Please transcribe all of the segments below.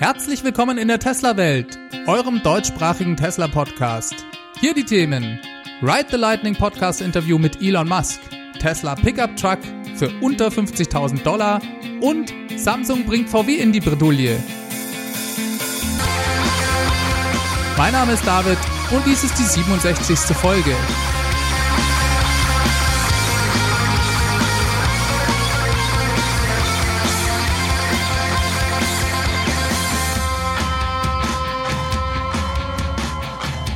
Herzlich willkommen in der Tesla-Welt, eurem deutschsprachigen Tesla-Podcast. Hier die Themen: Ride the Lightning Podcast-Interview mit Elon Musk, Tesla Pickup Truck für unter 50.000 Dollar und Samsung bringt VW in die Bredouille. Mein Name ist David und dies ist die 67. Folge.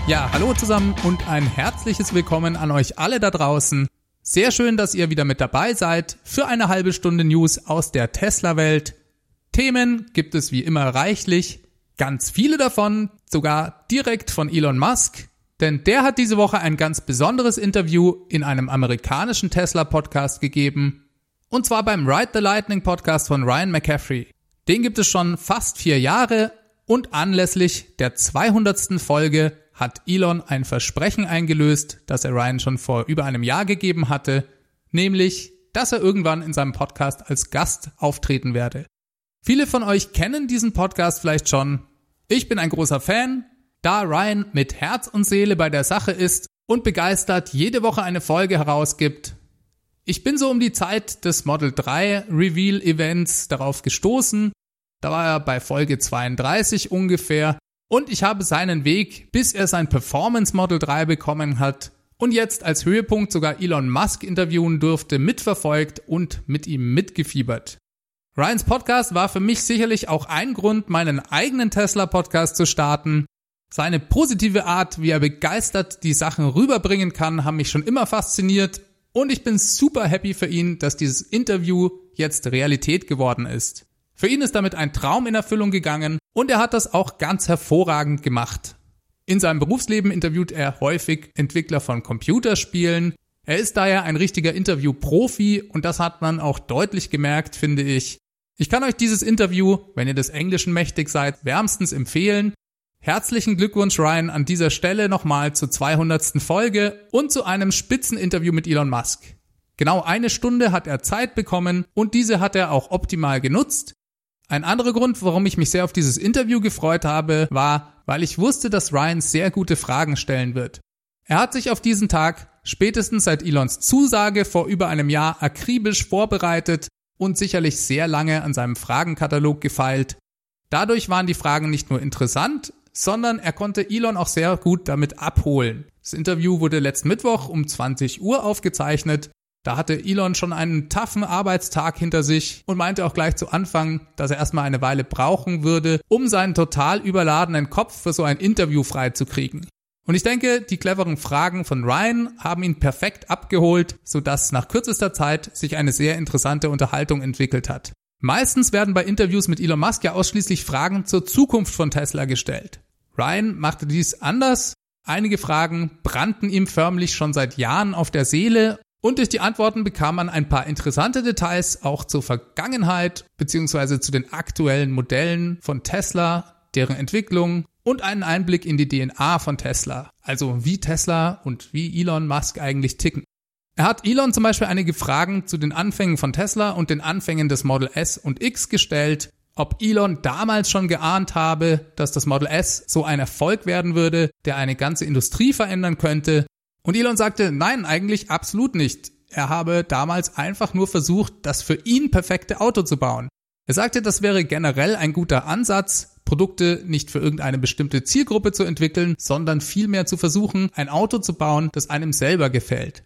Ja, hallo zusammen und ein herzliches Willkommen an euch alle da draußen. Sehr schön, dass ihr wieder mit dabei seid für eine halbe Stunde News aus der Tesla-Welt. Themen gibt es wie immer reichlich, ganz viele davon sogar direkt von Elon Musk, denn der hat diese Woche ein ganz besonderes Interview in einem amerikanischen Tesla-Podcast gegeben, und zwar beim Ride the Lightning Podcast von Ryan McCaffrey. Den gibt es schon fast vier Jahre und anlässlich der 200. Folge hat Elon ein Versprechen eingelöst, das er Ryan schon vor über einem Jahr gegeben hatte, nämlich, dass er irgendwann in seinem Podcast als Gast auftreten werde. Viele von euch kennen diesen Podcast vielleicht schon. Ich bin ein großer Fan, da Ryan mit Herz und Seele bei der Sache ist und begeistert jede Woche eine Folge herausgibt. Ich bin so um die Zeit des Model 3 Reveal Events darauf gestoßen. Da war er bei Folge 32 ungefähr und ich habe seinen Weg, bis er sein Performance Model 3 bekommen hat und jetzt als Höhepunkt sogar Elon Musk interviewen durfte, mitverfolgt und mit ihm mitgefiebert. Ryans Podcast war für mich sicherlich auch ein Grund, meinen eigenen Tesla-Podcast zu starten. Seine positive Art, wie er begeistert die Sachen rüberbringen kann, haben mich schon immer fasziniert und ich bin super happy für ihn, dass dieses Interview jetzt Realität geworden ist. Für ihn ist damit ein Traum in Erfüllung gegangen und er hat das auch ganz hervorragend gemacht. In seinem Berufsleben interviewt er häufig Entwickler von Computerspielen. Er ist daher ein richtiger Interview-Profi und das hat man auch deutlich gemerkt, finde ich. Ich kann euch dieses Interview, wenn ihr des Englischen mächtig seid, wärmstens empfehlen. Herzlichen Glückwunsch Ryan an dieser Stelle nochmal zur 200. Folge und zu einem Spitzeninterview mit Elon Musk. Genau eine Stunde hat er Zeit bekommen und diese hat er auch optimal genutzt. Ein anderer Grund, warum ich mich sehr auf dieses Interview gefreut habe, war, weil ich wusste, dass Ryan sehr gute Fragen stellen wird. Er hat sich auf diesen Tag spätestens seit Elons Zusage vor über einem Jahr akribisch vorbereitet und sicherlich sehr lange an seinem Fragenkatalog gefeilt. Dadurch waren die Fragen nicht nur interessant, sondern er konnte Elon auch sehr gut damit abholen. Das Interview wurde letzten Mittwoch um 20 Uhr aufgezeichnet da hatte Elon schon einen taffen Arbeitstag hinter sich und meinte auch gleich zu Anfang, dass er erstmal eine Weile brauchen würde, um seinen total überladenen Kopf für so ein Interview freizukriegen. Und ich denke, die cleveren Fragen von Ryan haben ihn perfekt abgeholt, sodass nach kürzester Zeit sich eine sehr interessante Unterhaltung entwickelt hat. Meistens werden bei Interviews mit Elon Musk ja ausschließlich Fragen zur Zukunft von Tesla gestellt. Ryan machte dies anders. Einige Fragen brannten ihm förmlich schon seit Jahren auf der Seele und durch die Antworten bekam man ein paar interessante Details auch zur Vergangenheit bzw. zu den aktuellen Modellen von Tesla, deren Entwicklung und einen Einblick in die DNA von Tesla, also wie Tesla und wie Elon Musk eigentlich ticken. Er hat Elon zum Beispiel einige Fragen zu den Anfängen von Tesla und den Anfängen des Model S und X gestellt, ob Elon damals schon geahnt habe, dass das Model S so ein Erfolg werden würde, der eine ganze Industrie verändern könnte und Elon sagte, nein, eigentlich absolut nicht. Er habe damals einfach nur versucht, das für ihn perfekte Auto zu bauen. Er sagte, das wäre generell ein guter Ansatz, Produkte nicht für irgendeine bestimmte Zielgruppe zu entwickeln, sondern vielmehr zu versuchen, ein Auto zu bauen, das einem selber gefällt.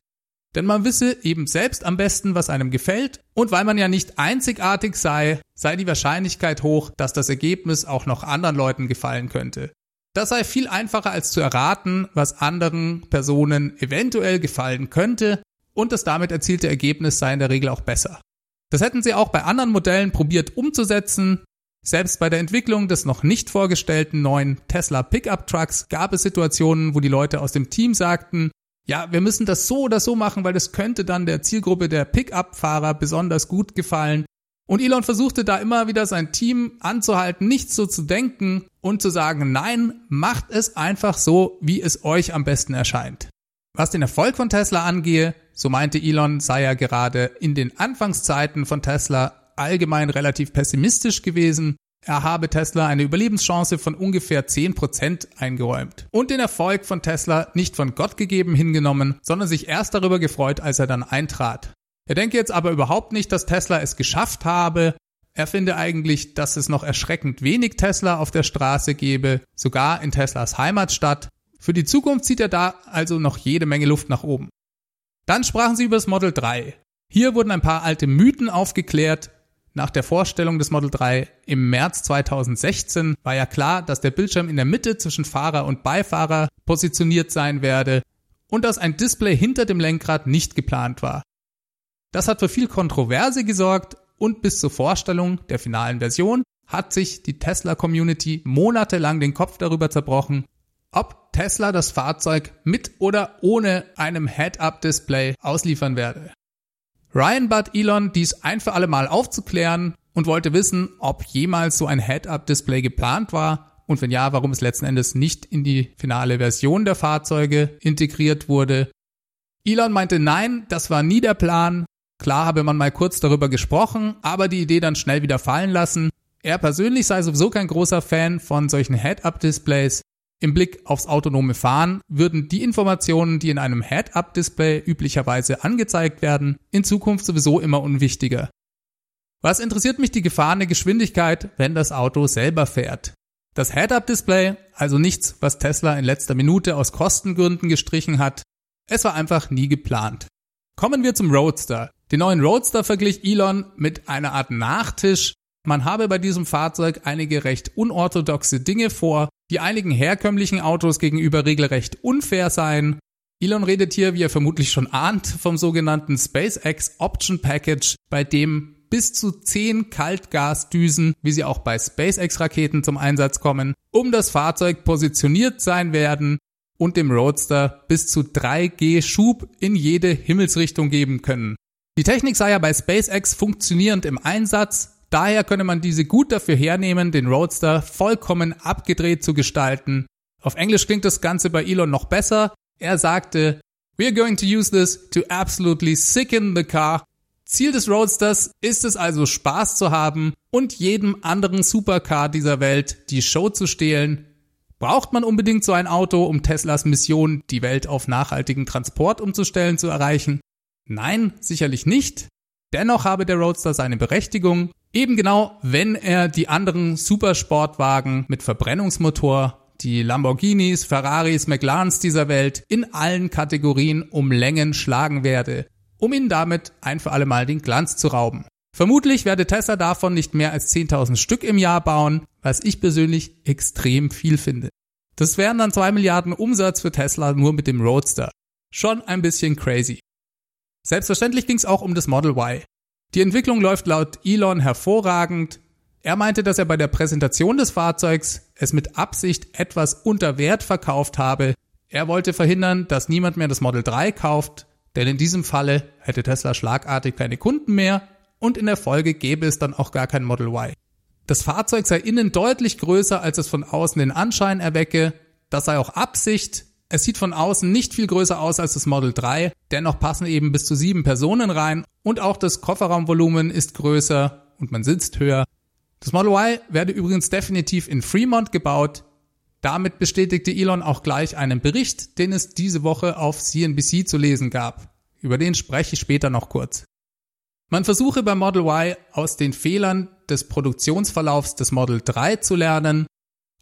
Denn man wisse eben selbst am besten, was einem gefällt, und weil man ja nicht einzigartig sei, sei die Wahrscheinlichkeit hoch, dass das Ergebnis auch noch anderen Leuten gefallen könnte. Das sei viel einfacher als zu erraten, was anderen Personen eventuell gefallen könnte und das damit erzielte Ergebnis sei in der Regel auch besser. Das hätten sie auch bei anderen Modellen probiert umzusetzen. Selbst bei der Entwicklung des noch nicht vorgestellten neuen Tesla Pickup Trucks gab es Situationen, wo die Leute aus dem Team sagten, ja, wir müssen das so oder so machen, weil das könnte dann der Zielgruppe der Pickup-Fahrer besonders gut gefallen. Und Elon versuchte da immer wieder sein Team anzuhalten, nicht so zu denken und zu sagen, nein, macht es einfach so, wie es euch am besten erscheint. Was den Erfolg von Tesla angehe, so meinte Elon, sei er gerade in den Anfangszeiten von Tesla allgemein relativ pessimistisch gewesen. er habe Tesla eine Überlebenschance von ungefähr 10% eingeräumt und den Erfolg von Tesla nicht von Gott gegeben hingenommen, sondern sich erst darüber gefreut, als er dann eintrat. Er denke jetzt aber überhaupt nicht, dass Tesla es geschafft habe. Er finde eigentlich, dass es noch erschreckend wenig Tesla auf der Straße gebe, sogar in Teslas Heimatstadt. Für die Zukunft sieht er da also noch jede Menge Luft nach oben. Dann sprachen sie über das Model 3. Hier wurden ein paar alte Mythen aufgeklärt, nach der Vorstellung des Model 3 im März 2016 war ja klar, dass der Bildschirm in der Mitte zwischen Fahrer und Beifahrer positioniert sein werde und dass ein Display hinter dem Lenkrad nicht geplant war. Das hat für viel Kontroverse gesorgt und bis zur Vorstellung der finalen Version hat sich die Tesla-Community monatelang den Kopf darüber zerbrochen, ob Tesla das Fahrzeug mit oder ohne einem Head-Up-Display ausliefern werde. Ryan bat Elon, dies ein für alle Mal aufzuklären und wollte wissen, ob jemals so ein Head-Up-Display geplant war und wenn ja, warum es letzten Endes nicht in die finale Version der Fahrzeuge integriert wurde. Elon meinte, nein, das war nie der Plan. Klar habe man mal kurz darüber gesprochen, aber die Idee dann schnell wieder fallen lassen. Er persönlich sei sowieso kein großer Fan von solchen Head-Up-Displays im Blick aufs autonome Fahren würden die Informationen, die in einem Head-Up-Display üblicherweise angezeigt werden, in Zukunft sowieso immer unwichtiger. Was interessiert mich die gefahrene Geschwindigkeit, wenn das Auto selber fährt? Das Head-Up-Display, also nichts, was Tesla in letzter Minute aus Kostengründen gestrichen hat, es war einfach nie geplant. Kommen wir zum Roadster. Den neuen Roadster verglich Elon mit einer Art Nachtisch. Man habe bei diesem Fahrzeug einige recht unorthodoxe Dinge vor, die einigen herkömmlichen Autos gegenüber regelrecht unfair seien. Elon redet hier, wie er vermutlich schon ahnt, vom sogenannten SpaceX Option Package, bei dem bis zu 10 Kaltgasdüsen, wie sie auch bei SpaceX-Raketen zum Einsatz kommen, um das Fahrzeug positioniert sein werden und dem Roadster bis zu 3G Schub in jede Himmelsrichtung geben können. Die Technik sei ja bei SpaceX funktionierend im Einsatz, Daher könne man diese gut dafür hernehmen, den Roadster vollkommen abgedreht zu gestalten. Auf Englisch klingt das Ganze bei Elon noch besser. Er sagte, We're going to use this to absolutely sicken the car. Ziel des Roadsters ist es also Spaß zu haben und jedem anderen Supercar dieser Welt die Show zu stehlen. Braucht man unbedingt so ein Auto, um Teslas Mission, die Welt auf nachhaltigen Transport umzustellen, zu erreichen? Nein, sicherlich nicht. Dennoch habe der Roadster seine Berechtigung Eben genau, wenn er die anderen Supersportwagen mit Verbrennungsmotor, die Lamborghinis, Ferraris, McLarens dieser Welt in allen Kategorien um Längen schlagen werde, um ihnen damit ein für alle Mal den Glanz zu rauben. Vermutlich werde Tesla davon nicht mehr als 10.000 Stück im Jahr bauen, was ich persönlich extrem viel finde. Das wären dann 2 Milliarden Umsatz für Tesla nur mit dem Roadster. Schon ein bisschen crazy. Selbstverständlich ging es auch um das Model Y. Die Entwicklung läuft laut Elon hervorragend. Er meinte, dass er bei der Präsentation des Fahrzeugs es mit Absicht etwas unter Wert verkauft habe. Er wollte verhindern, dass niemand mehr das Model 3 kauft, denn in diesem Falle hätte Tesla schlagartig keine Kunden mehr und in der Folge gäbe es dann auch gar kein Model Y. Das Fahrzeug sei innen deutlich größer, als es von außen den Anschein erwecke. Das sei auch Absicht. Es sieht von außen nicht viel größer aus als das Model 3, dennoch passen eben bis zu sieben Personen rein und auch das Kofferraumvolumen ist größer und man sitzt höher. Das Model Y werde übrigens definitiv in Fremont gebaut. Damit bestätigte Elon auch gleich einen Bericht, den es diese Woche auf CNBC zu lesen gab. Über den spreche ich später noch kurz. Man versuche beim Model Y aus den Fehlern des Produktionsverlaufs des Model 3 zu lernen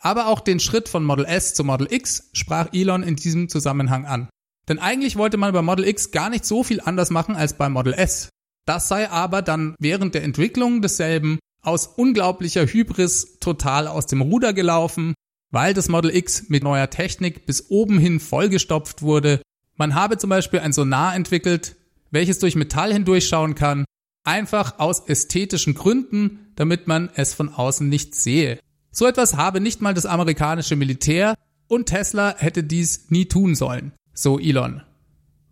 aber auch den Schritt von Model S zu Model X sprach Elon in diesem Zusammenhang an. Denn eigentlich wollte man bei Model X gar nicht so viel anders machen als bei Model S. Das sei aber dann während der Entwicklung desselben aus unglaublicher Hybris total aus dem Ruder gelaufen, weil das Model X mit neuer Technik bis oben hin vollgestopft wurde. Man habe zum Beispiel ein Sonar entwickelt, welches durch Metall hindurchschauen kann, einfach aus ästhetischen Gründen, damit man es von außen nicht sehe. So etwas habe nicht mal das amerikanische Militär und Tesla hätte dies nie tun sollen, so Elon.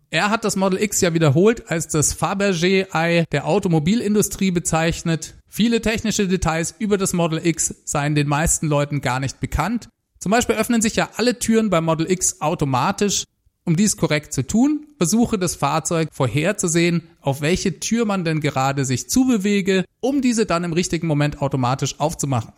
Er hat das Model X ja wiederholt als das Fabergé-Ei der Automobilindustrie bezeichnet. Viele technische Details über das Model X seien den meisten Leuten gar nicht bekannt. Zum Beispiel öffnen sich ja alle Türen beim Model X automatisch. Um dies korrekt zu tun, versuche das Fahrzeug vorherzusehen, auf welche Tür man denn gerade sich zubewege, um diese dann im richtigen Moment automatisch aufzumachen.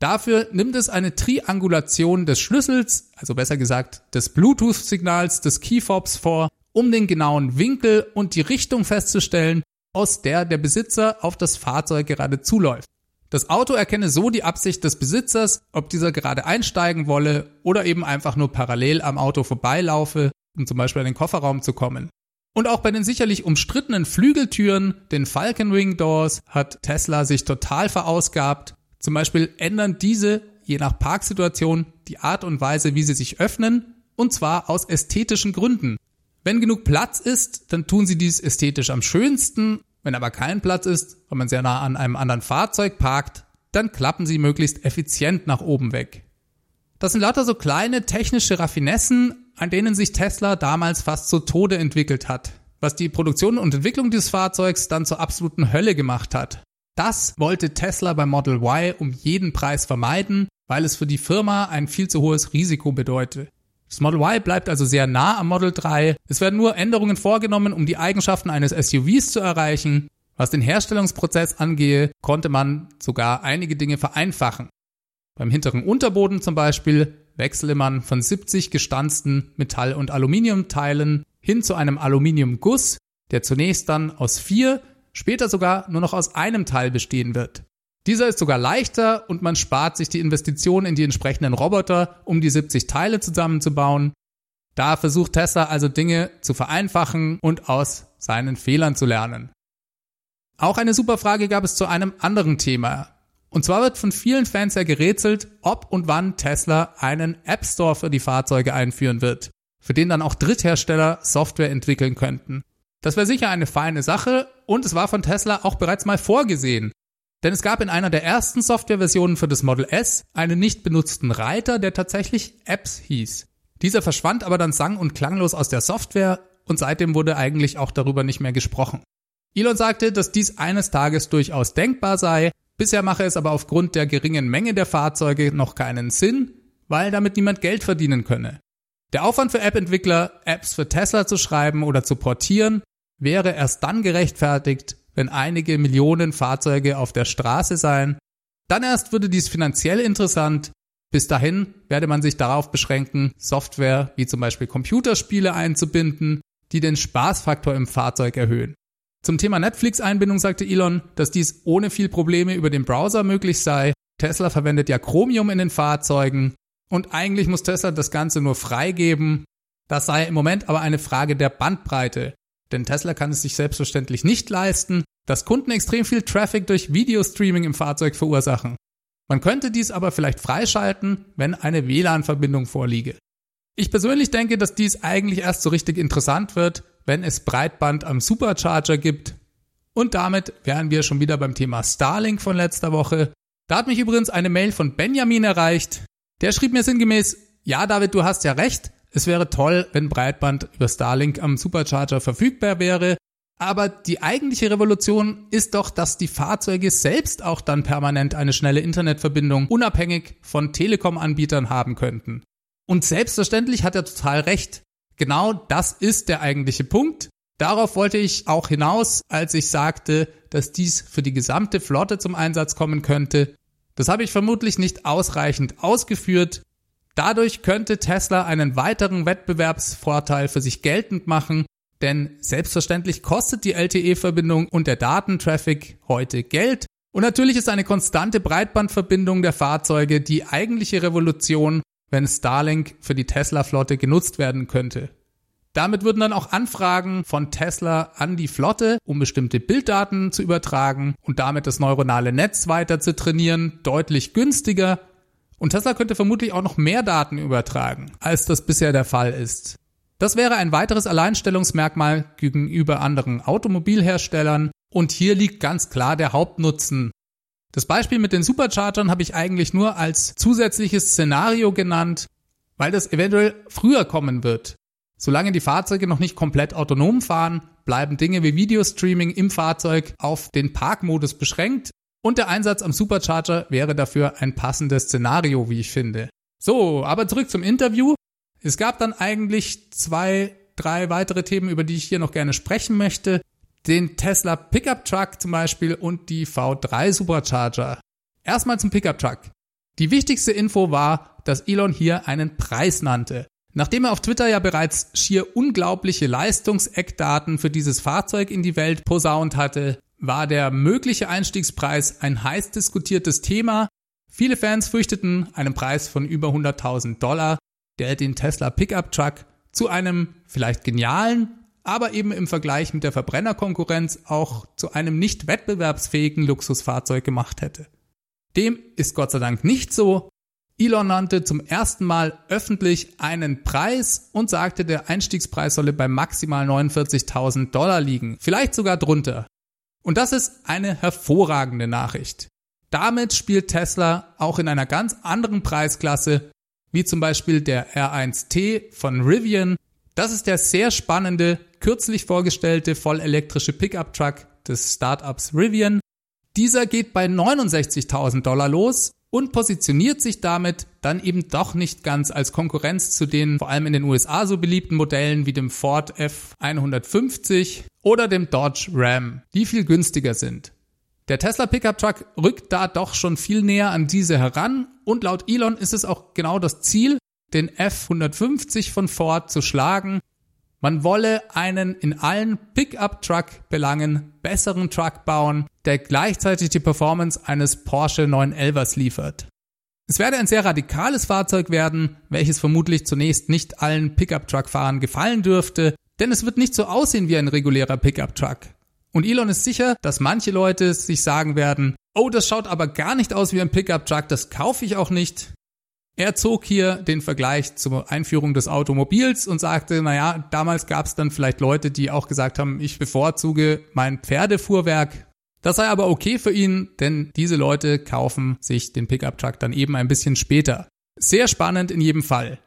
Dafür nimmt es eine Triangulation des Schlüssels, also besser gesagt des Bluetooth-Signals des Keyfobs vor, um den genauen Winkel und die Richtung festzustellen, aus der der Besitzer auf das Fahrzeug gerade zuläuft. Das Auto erkenne so die Absicht des Besitzers, ob dieser gerade einsteigen wolle oder eben einfach nur parallel am Auto vorbeilaufe, um zum Beispiel in den Kofferraum zu kommen. Und auch bei den sicherlich umstrittenen Flügeltüren, den Falcon Wing Doors, hat Tesla sich total verausgabt zum Beispiel ändern diese je nach Parksituation die Art und Weise, wie sie sich öffnen, und zwar aus ästhetischen Gründen. Wenn genug Platz ist, dann tun sie dies ästhetisch am schönsten. Wenn aber kein Platz ist, weil man sehr nah an einem anderen Fahrzeug parkt, dann klappen sie möglichst effizient nach oben weg. Das sind lauter so kleine technische Raffinessen, an denen sich Tesla damals fast zu Tode entwickelt hat, was die Produktion und Entwicklung dieses Fahrzeugs dann zur absoluten Hölle gemacht hat. Das wollte Tesla beim Model Y um jeden Preis vermeiden, weil es für die Firma ein viel zu hohes Risiko bedeutet. Das Model Y bleibt also sehr nah am Model 3. Es werden nur Änderungen vorgenommen, um die Eigenschaften eines SUVs zu erreichen. Was den Herstellungsprozess angehe, konnte man sogar einige Dinge vereinfachen. Beim hinteren Unterboden zum Beispiel wechsle man von 70 gestanzten Metall- und Aluminiumteilen hin zu einem Aluminiumguss, der zunächst dann aus vier später sogar nur noch aus einem Teil bestehen wird. Dieser ist sogar leichter und man spart sich die Investition in die entsprechenden Roboter, um die 70 Teile zusammenzubauen. Da versucht Tesla also Dinge zu vereinfachen und aus seinen Fehlern zu lernen. Auch eine super Frage gab es zu einem anderen Thema. Und zwar wird von vielen Fans ja gerätselt, ob und wann Tesla einen App Store für die Fahrzeuge einführen wird, für den dann auch Dritthersteller Software entwickeln könnten. Das wäre sicher eine feine Sache und es war von Tesla auch bereits mal vorgesehen. Denn es gab in einer der ersten Softwareversionen für das Model S einen nicht benutzten Reiter, der tatsächlich Apps hieß. Dieser verschwand aber dann sang- und klanglos aus der Software und seitdem wurde eigentlich auch darüber nicht mehr gesprochen. Elon sagte, dass dies eines Tages durchaus denkbar sei, bisher mache es aber aufgrund der geringen Menge der Fahrzeuge noch keinen Sinn, weil damit niemand Geld verdienen könne. Der Aufwand für App-Entwickler, Apps für Tesla zu schreiben oder zu portieren, wäre erst dann gerechtfertigt, wenn einige Millionen Fahrzeuge auf der Straße seien. Dann erst würde dies finanziell interessant. Bis dahin werde man sich darauf beschränken, Software wie zum Beispiel Computerspiele einzubinden, die den Spaßfaktor im Fahrzeug erhöhen. Zum Thema Netflix-Einbindung sagte Elon, dass dies ohne viel Probleme über den Browser möglich sei. Tesla verwendet ja Chromium in den Fahrzeugen und eigentlich muss Tesla das Ganze nur freigeben. Das sei im Moment aber eine Frage der Bandbreite. Denn Tesla kann es sich selbstverständlich nicht leisten, dass Kunden extrem viel Traffic durch Videostreaming im Fahrzeug verursachen. Man könnte dies aber vielleicht freischalten, wenn eine WLAN-Verbindung vorliege. Ich persönlich denke, dass dies eigentlich erst so richtig interessant wird, wenn es Breitband am Supercharger gibt. Und damit wären wir schon wieder beim Thema Starlink von letzter Woche. Da hat mich übrigens eine Mail von Benjamin erreicht. Der schrieb mir sinngemäß, ja David, du hast ja recht, es wäre toll, wenn Breitband über Starlink am Supercharger verfügbar wäre. Aber die eigentliche Revolution ist doch, dass die Fahrzeuge selbst auch dann permanent eine schnelle Internetverbindung unabhängig von Telekom-Anbietern haben könnten. Und selbstverständlich hat er total recht. Genau das ist der eigentliche Punkt. Darauf wollte ich auch hinaus, als ich sagte, dass dies für die gesamte Flotte zum Einsatz kommen könnte. Das habe ich vermutlich nicht ausreichend ausgeführt. Dadurch könnte Tesla einen weiteren Wettbewerbsvorteil für sich geltend machen, denn selbstverständlich kostet die LTE-Verbindung und der Datentraffic heute Geld. Und natürlich ist eine konstante Breitbandverbindung der Fahrzeuge die eigentliche Revolution, wenn Starlink für die Tesla-Flotte genutzt werden könnte. Damit würden dann auch Anfragen von Tesla an die Flotte, um bestimmte Bilddaten zu übertragen und damit das neuronale Netz weiter zu trainieren, deutlich günstiger und Tesla könnte vermutlich auch noch mehr Daten übertragen, als das bisher der Fall ist. Das wäre ein weiteres Alleinstellungsmerkmal gegenüber anderen Automobilherstellern und hier liegt ganz klar der Hauptnutzen. Das Beispiel mit den Superchargern habe ich eigentlich nur als zusätzliches Szenario genannt, weil das eventuell früher kommen wird. Solange die Fahrzeuge noch nicht komplett autonom fahren, bleiben Dinge wie Videostreaming im Fahrzeug auf den Parkmodus beschränkt und der Einsatz am Supercharger wäre dafür ein passendes Szenario, wie ich finde. So, aber zurück zum Interview. Es gab dann eigentlich zwei, drei weitere Themen, über die ich hier noch gerne sprechen möchte. Den Tesla Pickup Truck zum Beispiel und die V3 Supercharger. Erstmal zum Pickup Truck. Die wichtigste Info war, dass Elon hier einen Preis nannte. Nachdem er auf Twitter ja bereits schier unglaubliche Leistungseckdaten für dieses Fahrzeug in die Welt posaunt hatte, war der mögliche Einstiegspreis ein heiß diskutiertes Thema. Viele Fans fürchteten einen Preis von über 100.000 Dollar, der den Tesla Pickup Truck zu einem vielleicht genialen, aber eben im Vergleich mit der Verbrennerkonkurrenz auch zu einem nicht wettbewerbsfähigen Luxusfahrzeug gemacht hätte. Dem ist Gott sei Dank nicht so. Elon nannte zum ersten Mal öffentlich einen Preis und sagte, der Einstiegspreis solle bei maximal 49.000 Dollar liegen, vielleicht sogar drunter. Und das ist eine hervorragende Nachricht. Damit spielt Tesla auch in einer ganz anderen Preisklasse, wie zum Beispiel der R1T von Rivian. Das ist der sehr spannende, kürzlich vorgestellte vollelektrische Pickup-Truck des Startups Rivian. Dieser geht bei 69.000 Dollar los und positioniert sich damit dann eben doch nicht ganz als Konkurrenz zu den vor allem in den USA so beliebten Modellen wie dem Ford F150 oder dem Dodge Ram, die viel günstiger sind. Der Tesla Pickup Truck rückt da doch schon viel näher an diese heran und laut Elon ist es auch genau das Ziel, den F150 von Ford zu schlagen man wolle einen in allen Pickup-Truck-Belangen besseren Truck bauen, der gleichzeitig die Performance eines Porsche 911ers liefert. Es werde ein sehr radikales Fahrzeug werden, welches vermutlich zunächst nicht allen Pickup-Truck-Fahrern gefallen dürfte, denn es wird nicht so aussehen wie ein regulärer Pickup-Truck. Und Elon ist sicher, dass manche Leute sich sagen werden, oh, das schaut aber gar nicht aus wie ein Pickup-Truck, das kaufe ich auch nicht. Er zog hier den Vergleich zur Einführung des Automobils und sagte, naja, damals gab es dann vielleicht Leute, die auch gesagt haben, ich bevorzuge mein Pferdefuhrwerk. Das sei aber okay für ihn, denn diese Leute kaufen sich den Pickup-Truck dann eben ein bisschen später. Sehr spannend in jedem Fall.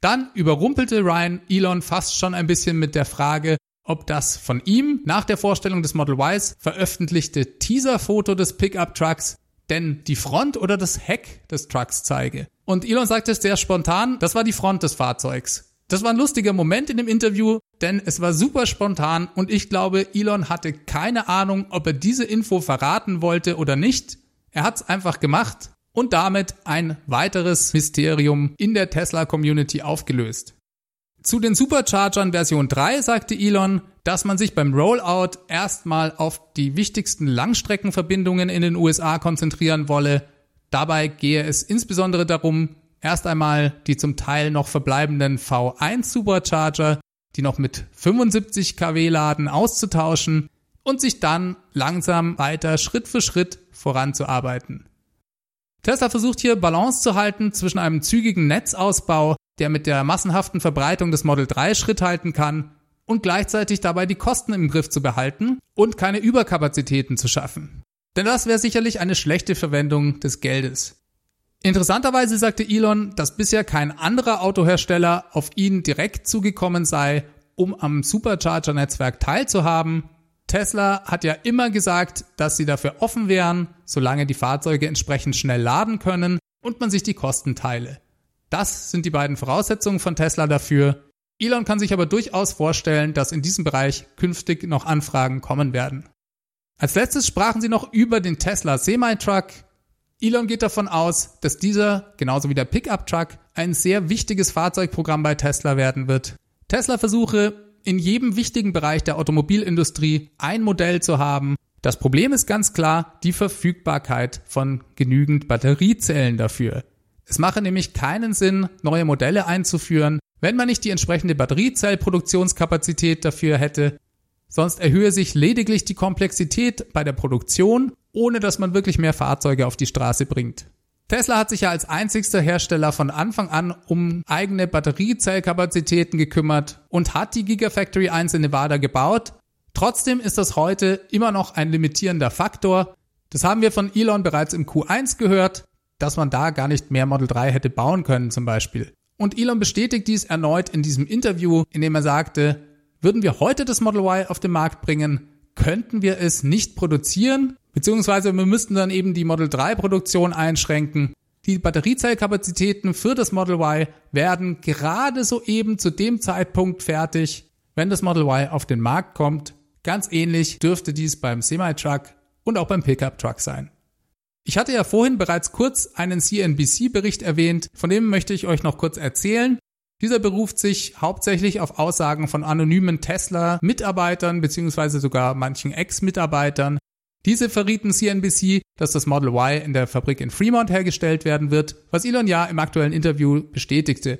Dann überrumpelte Ryan Elon fast schon ein bisschen mit der Frage, ob das von ihm nach der Vorstellung des Model Ys veröffentlichte Teaser-Foto des Pickup-Trucks denn die Front oder das Heck des Trucks zeige. Und Elon sagte es sehr spontan, das war die Front des Fahrzeugs. Das war ein lustiger Moment in dem Interview, denn es war super spontan und ich glaube, Elon hatte keine Ahnung, ob er diese Info verraten wollte oder nicht. Er hat es einfach gemacht und damit ein weiteres Mysterium in der Tesla-Community aufgelöst. Zu den Superchargern Version 3 sagte Elon, dass man sich beim Rollout erstmal auf die wichtigsten Langstreckenverbindungen in den USA konzentrieren wolle. Dabei gehe es insbesondere darum, erst einmal die zum Teil noch verbleibenden V1 Supercharger, die noch mit 75 kW laden, auszutauschen und sich dann langsam weiter Schritt für Schritt voranzuarbeiten. Tesla versucht hier Balance zu halten zwischen einem zügigen Netzausbau der mit der massenhaften Verbreitung des Model 3 Schritt halten kann und gleichzeitig dabei die Kosten im Griff zu behalten und keine Überkapazitäten zu schaffen. Denn das wäre sicherlich eine schlechte Verwendung des Geldes. Interessanterweise sagte Elon, dass bisher kein anderer Autohersteller auf ihn direkt zugekommen sei, um am Supercharger-Netzwerk teilzuhaben. Tesla hat ja immer gesagt, dass sie dafür offen wären, solange die Fahrzeuge entsprechend schnell laden können und man sich die Kosten teile. Das sind die beiden Voraussetzungen von Tesla dafür. Elon kann sich aber durchaus vorstellen, dass in diesem Bereich künftig noch Anfragen kommen werden. Als letztes sprachen sie noch über den Tesla Semi-Truck. Elon geht davon aus, dass dieser, genauso wie der Pickup-Truck, ein sehr wichtiges Fahrzeugprogramm bei Tesla werden wird. Tesla versuche, in jedem wichtigen Bereich der Automobilindustrie ein Modell zu haben. Das Problem ist ganz klar die Verfügbarkeit von genügend Batteriezellen dafür. Es mache nämlich keinen Sinn, neue Modelle einzuführen, wenn man nicht die entsprechende Batteriezellproduktionskapazität dafür hätte. Sonst erhöhe sich lediglich die Komplexität bei der Produktion, ohne dass man wirklich mehr Fahrzeuge auf die Straße bringt. Tesla hat sich ja als einzigster Hersteller von Anfang an um eigene Batteriezellkapazitäten gekümmert und hat die Gigafactory 1 in Nevada gebaut. Trotzdem ist das heute immer noch ein limitierender Faktor. Das haben wir von Elon bereits im Q1 gehört dass man da gar nicht mehr Model 3 hätte bauen können zum Beispiel. Und Elon bestätigt dies erneut in diesem Interview, in dem er sagte, würden wir heute das Model Y auf den Markt bringen, könnten wir es nicht produzieren, beziehungsweise wir müssten dann eben die Model 3 Produktion einschränken. Die Batteriezellkapazitäten für das Model Y werden gerade soeben zu dem Zeitpunkt fertig, wenn das Model Y auf den Markt kommt. Ganz ähnlich dürfte dies beim Semi-Truck und auch beim Pickup-Truck sein. Ich hatte ja vorhin bereits kurz einen CNBC-Bericht erwähnt, von dem möchte ich euch noch kurz erzählen. Dieser beruft sich hauptsächlich auf Aussagen von anonymen Tesla-Mitarbeitern beziehungsweise sogar manchen Ex-Mitarbeitern. Diese verrieten CNBC, dass das Model Y in der Fabrik in Fremont hergestellt werden wird, was Elon ja im aktuellen Interview bestätigte.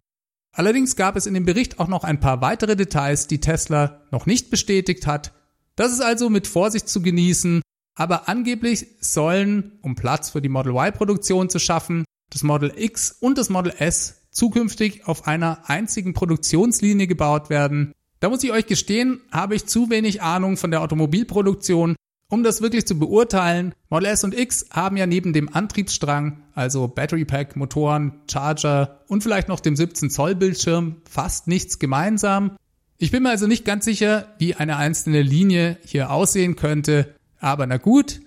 Allerdings gab es in dem Bericht auch noch ein paar weitere Details, die Tesla noch nicht bestätigt hat. Das ist also mit Vorsicht zu genießen, aber angeblich sollen, um Platz für die Model Y-Produktion zu schaffen, das Model X und das Model S zukünftig auf einer einzigen Produktionslinie gebaut werden. Da muss ich euch gestehen, habe ich zu wenig Ahnung von der Automobilproduktion, um das wirklich zu beurteilen. Model S und X haben ja neben dem Antriebsstrang, also Battery Pack, Motoren, Charger und vielleicht noch dem 17 Zoll Bildschirm fast nichts gemeinsam. Ich bin mir also nicht ganz sicher, wie eine einzelne Linie hier aussehen könnte. Aber na gut.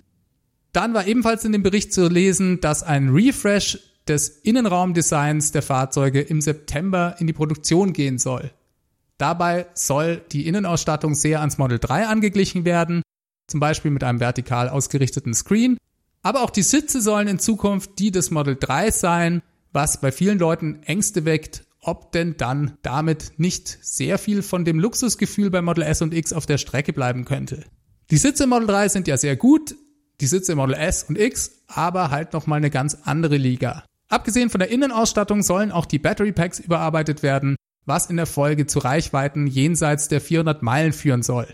Dann war ebenfalls in dem Bericht zu lesen, dass ein Refresh des Innenraumdesigns der Fahrzeuge im September in die Produktion gehen soll. Dabei soll die Innenausstattung sehr ans Model 3 angeglichen werden, zum Beispiel mit einem vertikal ausgerichteten Screen. Aber auch die Sitze sollen in Zukunft die des Model 3 sein, was bei vielen Leuten Ängste weckt, ob denn dann damit nicht sehr viel von dem Luxusgefühl bei Model S und X auf der Strecke bleiben könnte. Die Sitze im Model 3 sind ja sehr gut, die Sitze im Model S und X, aber halt nochmal eine ganz andere Liga. Abgesehen von der Innenausstattung sollen auch die Battery Packs überarbeitet werden, was in der Folge zu Reichweiten jenseits der 400 Meilen führen soll.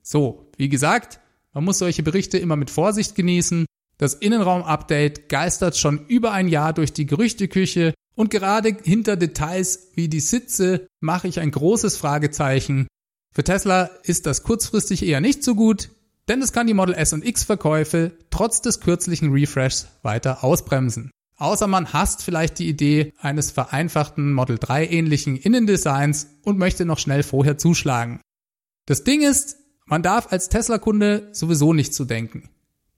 So, wie gesagt, man muss solche Berichte immer mit Vorsicht genießen. Das Innenraum-Update geistert schon über ein Jahr durch die Gerüchteküche und gerade hinter Details wie die Sitze mache ich ein großes Fragezeichen, für Tesla ist das kurzfristig eher nicht so gut, denn es kann die Model S und X Verkäufe trotz des kürzlichen Refreshs weiter ausbremsen. Außer man hasst vielleicht die Idee eines vereinfachten Model 3 ähnlichen Innendesigns und möchte noch schnell vorher zuschlagen. Das Ding ist, man darf als Tesla-Kunde sowieso nicht zu denken.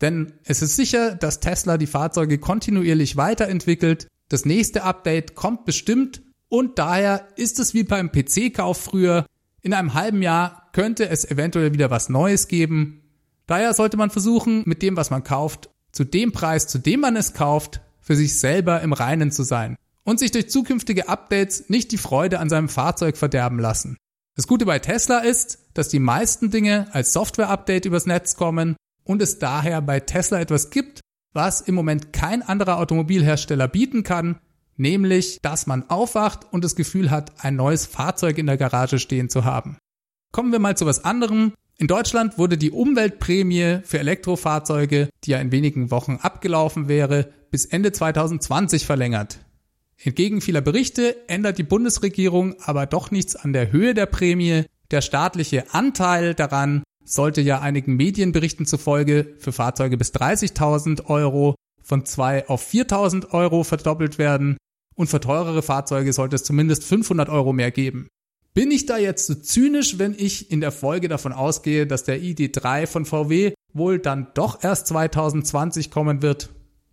Denn es ist sicher, dass Tesla die Fahrzeuge kontinuierlich weiterentwickelt, das nächste Update kommt bestimmt und daher ist es wie beim PC-Kauf früher, in einem halben Jahr könnte es eventuell wieder was Neues geben. Daher sollte man versuchen, mit dem, was man kauft, zu dem Preis, zu dem man es kauft, für sich selber im Reinen zu sein und sich durch zukünftige Updates nicht die Freude an seinem Fahrzeug verderben lassen. Das Gute bei Tesla ist, dass die meisten Dinge als Software-Update übers Netz kommen und es daher bei Tesla etwas gibt, was im Moment kein anderer Automobilhersteller bieten kann, nämlich dass man aufwacht und das Gefühl hat, ein neues Fahrzeug in der Garage stehen zu haben. Kommen wir mal zu was anderem. In Deutschland wurde die Umweltprämie für Elektrofahrzeuge, die ja in wenigen Wochen abgelaufen wäre, bis Ende 2020 verlängert. Entgegen vieler Berichte ändert die Bundesregierung aber doch nichts an der Höhe der Prämie. Der staatliche Anteil daran sollte ja einigen Medienberichten zufolge für Fahrzeuge bis 30.000 Euro von 2 auf 4.000 Euro verdoppelt werden und für teurere Fahrzeuge sollte es zumindest 500 Euro mehr geben. Bin ich da jetzt so zynisch, wenn ich in der Folge davon ausgehe, dass der ID3 von VW wohl dann doch erst 2020 kommen wird?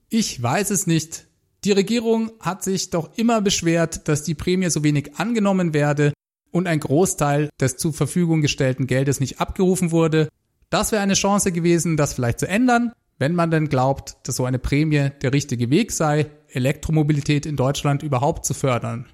Ich weiß es nicht. Die Regierung hat sich doch immer beschwert, dass die Prämie so wenig angenommen werde und ein Großteil des zur Verfügung gestellten Geldes nicht abgerufen wurde. Das wäre eine Chance gewesen, das vielleicht zu ändern, wenn man denn glaubt, dass so eine Prämie der richtige Weg sei, Elektromobilität in Deutschland überhaupt zu fördern.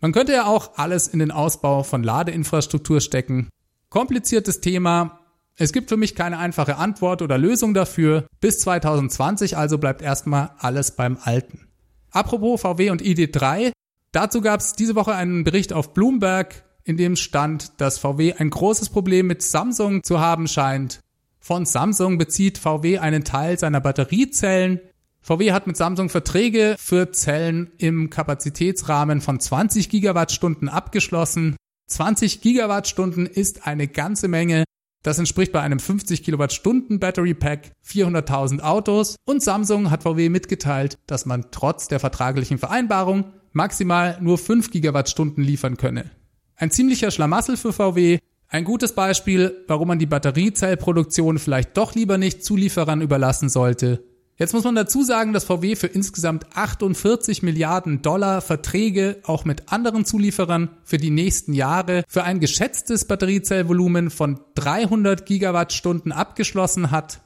Man könnte ja auch alles in den Ausbau von Ladeinfrastruktur stecken. Kompliziertes Thema. Es gibt für mich keine einfache Antwort oder Lösung dafür. Bis 2020 also bleibt erstmal alles beim Alten. Apropos VW und ID3. Dazu gab es diese Woche einen Bericht auf Bloomberg, in dem stand, dass VW ein großes Problem mit Samsung zu haben scheint. Von Samsung bezieht VW einen Teil seiner Batteriezellen VW hat mit Samsung Verträge für Zellen im Kapazitätsrahmen von 20 Gigawattstunden abgeschlossen. 20 Gigawattstunden ist eine ganze Menge. Das entspricht bei einem 50 Kilowattstunden Battery Pack 400.000 Autos und Samsung hat VW mitgeteilt, dass man trotz der vertraglichen Vereinbarung maximal nur 5 Gigawattstunden liefern könne. Ein ziemlicher Schlamassel für VW, ein gutes Beispiel, warum man die Batteriezellproduktion vielleicht doch lieber nicht Zulieferern überlassen sollte. Jetzt muss man dazu sagen, dass VW für insgesamt 48 Milliarden Dollar Verträge auch mit anderen Zulieferern für die nächsten Jahre für ein geschätztes Batteriezellvolumen von 300 Gigawattstunden abgeschlossen hat.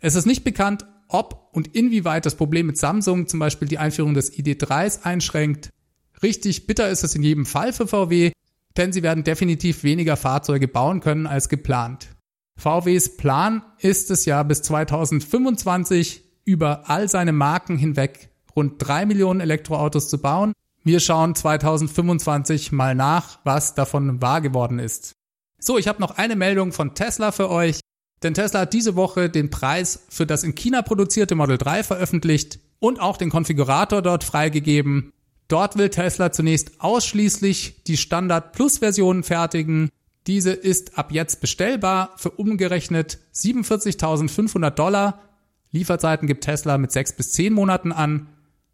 Es ist nicht bekannt, ob und inwieweit das Problem mit Samsung zum Beispiel die Einführung des ID3s einschränkt. Richtig bitter ist es in jedem Fall für VW, denn sie werden definitiv weniger Fahrzeuge bauen können als geplant. VWs Plan ist es ja bis 2025 über all seine Marken hinweg rund drei Millionen Elektroautos zu bauen. Wir schauen 2025 mal nach, was davon wahr geworden ist. So, ich habe noch eine Meldung von Tesla für euch. Denn Tesla hat diese Woche den Preis für das in China produzierte Model 3 veröffentlicht und auch den Konfigurator dort freigegeben. Dort will Tesla zunächst ausschließlich die Standard Plus Version fertigen. Diese ist ab jetzt bestellbar für umgerechnet 47.500 Dollar. Lieferzeiten gibt Tesla mit 6 bis 10 Monaten an.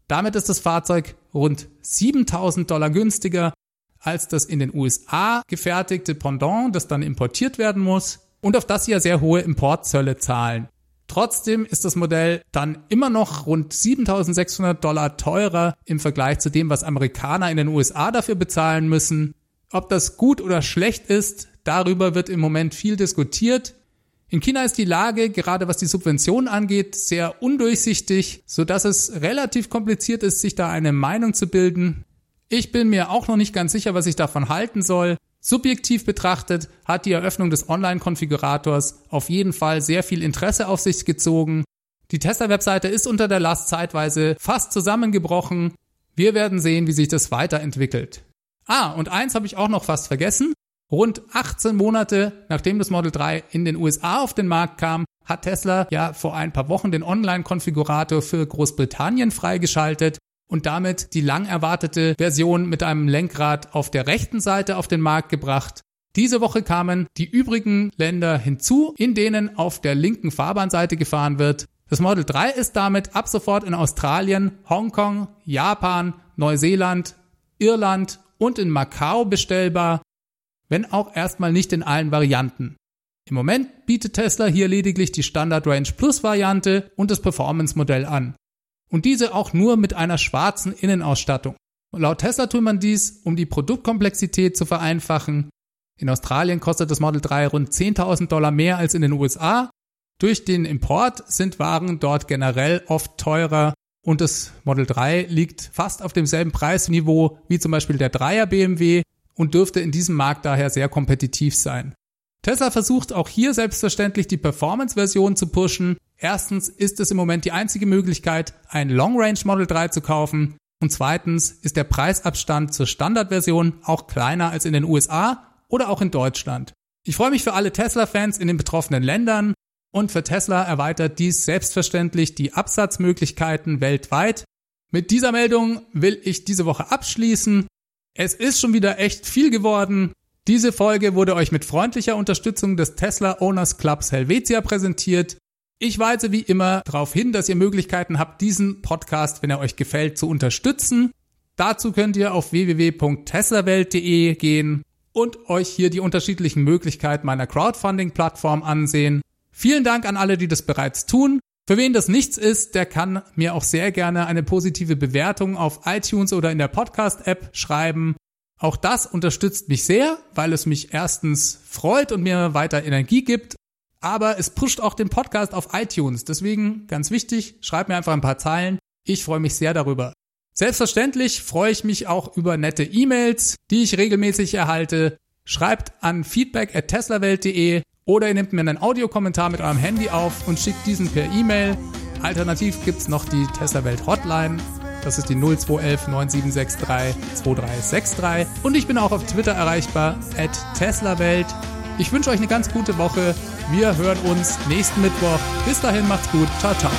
Damit ist das Fahrzeug rund 7000 Dollar günstiger als das in den USA gefertigte Pendant, das dann importiert werden muss und auf das sie ja sehr hohe Importzölle zahlen. Trotzdem ist das Modell dann immer noch rund 7600 Dollar teurer im Vergleich zu dem, was Amerikaner in den USA dafür bezahlen müssen. Ob das gut oder schlecht ist, darüber wird im Moment viel diskutiert. In China ist die Lage, gerade was die Subventionen angeht, sehr undurchsichtig, so dass es relativ kompliziert ist, sich da eine Meinung zu bilden. Ich bin mir auch noch nicht ganz sicher, was ich davon halten soll. Subjektiv betrachtet hat die Eröffnung des Online-Konfigurators auf jeden Fall sehr viel Interesse auf sich gezogen. Die Tesla-Webseite ist unter der Last zeitweise fast zusammengebrochen. Wir werden sehen, wie sich das weiterentwickelt. Ah, und eins habe ich auch noch fast vergessen. Rund 18 Monate nachdem das Model 3 in den USA auf den Markt kam, hat Tesla ja vor ein paar Wochen den Online-Konfigurator für Großbritannien freigeschaltet und damit die lang erwartete Version mit einem Lenkrad auf der rechten Seite auf den Markt gebracht. Diese Woche kamen die übrigen Länder hinzu, in denen auf der linken Fahrbahnseite gefahren wird. Das Model 3 ist damit ab sofort in Australien, Hongkong, Japan, Neuseeland, Irland und in Macau bestellbar, wenn auch erstmal nicht in allen Varianten. Im Moment bietet Tesla hier lediglich die Standard Range Plus Variante und das Performance Modell an und diese auch nur mit einer schwarzen Innenausstattung. Laut Tesla tut man dies, um die Produktkomplexität zu vereinfachen. In Australien kostet das Model 3 rund 10.000 Dollar mehr als in den USA. Durch den Import sind Waren dort generell oft teurer und das Model 3 liegt fast auf demselben Preisniveau wie zum Beispiel der 3er BMW und dürfte in diesem Markt daher sehr kompetitiv sein. Tesla versucht auch hier selbstverständlich die Performance-Version zu pushen. Erstens ist es im Moment die einzige Möglichkeit, ein Long Range Model 3 zu kaufen. Und zweitens ist der Preisabstand zur Standardversion auch kleiner als in den USA oder auch in Deutschland. Ich freue mich für alle Tesla-Fans in den betroffenen Ländern und für Tesla erweitert dies selbstverständlich die Absatzmöglichkeiten weltweit. Mit dieser Meldung will ich diese Woche abschließen. Es ist schon wieder echt viel geworden. Diese Folge wurde euch mit freundlicher Unterstützung des Tesla Owners Clubs Helvetia präsentiert. Ich weise wie immer darauf hin, dass ihr Möglichkeiten habt, diesen Podcast, wenn er euch gefällt, zu unterstützen. Dazu könnt ihr auf www.teslawelt.de gehen und euch hier die unterschiedlichen Möglichkeiten meiner Crowdfunding-Plattform ansehen. Vielen Dank an alle, die das bereits tun. Für wen das nichts ist, der kann mir auch sehr gerne eine positive Bewertung auf iTunes oder in der Podcast-App schreiben. Auch das unterstützt mich sehr, weil es mich erstens freut und mir weiter Energie gibt, aber es pusht auch den Podcast auf iTunes. Deswegen ganz wichtig, schreib mir einfach ein paar Zeilen. Ich freue mich sehr darüber. Selbstverständlich freue ich mich auch über nette E-Mails, die ich regelmäßig erhalte. Schreibt an feedback at teslawelt.de oder ihr nehmt mir einen Audiokommentar mit eurem Handy auf und schickt diesen per E-Mail. Alternativ gibt's noch die Tesla Welt Hotline das ist die 0211 9763 2363. Und ich bin auch auf Twitter erreichbar, at TeslaWelt. Ich wünsche euch eine ganz gute Woche. Wir hören uns nächsten Mittwoch. Bis dahin macht's gut. Ciao, ciao.